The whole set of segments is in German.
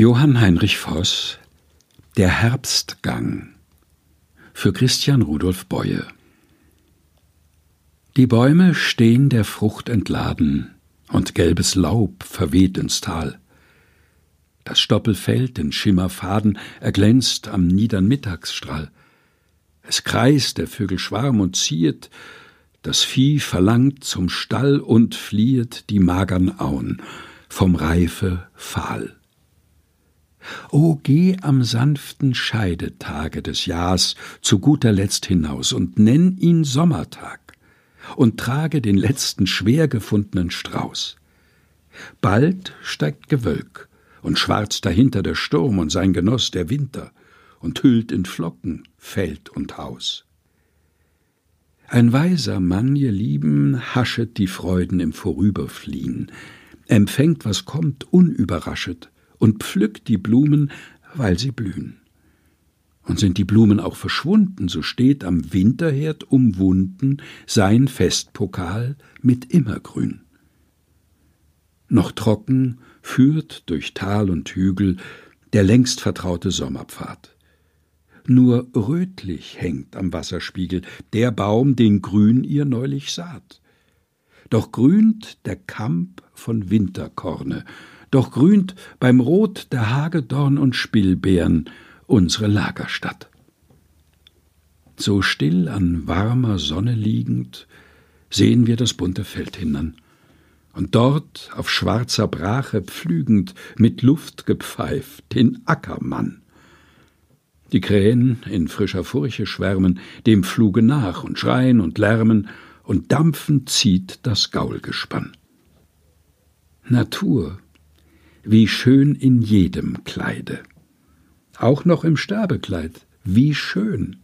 Johann Heinrich Voss Der Herbstgang für Christian Rudolf Beue Die Bäume stehen der Frucht entladen, und gelbes Laub verweht ins Tal. Das Stoppelfeld in Schimmerfaden erglänzt am niedern Mittagsstrahl. Es kreist der Vögel Schwarm und ziert, das Vieh verlangt zum Stall und flieht die magern Auen vom Reife fahl. O geh am sanften Scheidetage des Jahrs zu guter Letzt hinaus und nenn ihn Sommertag und trage den letzten schwer gefundenen Strauß. Bald steigt Gewölk und schwarz dahinter der Sturm und sein Genoss der Winter und hüllt in Flocken Feld und Haus. Ein weiser Mann, ihr Lieben, haschet die Freuden im Vorüberfliehen, empfängt, was kommt, unüberraschet, und pflückt die Blumen, weil sie blühen. Und sind die Blumen auch verschwunden, so steht am Winterherd umwunden sein Festpokal mit Immergrün. Noch trocken führt durch Tal und Hügel der längst vertraute Sommerpfad. Nur rötlich hängt am Wasserspiegel der Baum, den Grün ihr neulich saht. Doch grünt der Kamp von Winterkorne doch grünt beim Rot der Hagedorn und Spillbeeren unsere Lagerstadt. So still an warmer Sonne liegend, sehen wir das bunte Feld hinan, und dort auf schwarzer Brache pflügend, mit Luft gepfeift, den Ackermann. Die Krähen in frischer Furche schwärmen, dem Fluge nach und schreien und lärmen, und dampfend zieht das Gaulgespann. Natur wie schön in jedem Kleide. Auch noch im Sterbekleid, wie schön.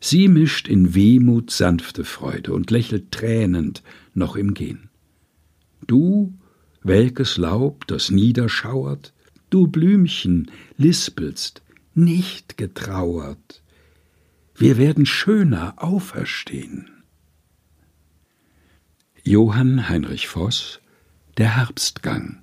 Sie mischt in Wehmut sanfte Freude und lächelt tränend noch im Gehen. Du, welkes Laub, das niederschauert, du Blümchen, lispelst, nicht getrauert. Wir werden schöner auferstehen. Johann Heinrich Voss Der Herbstgang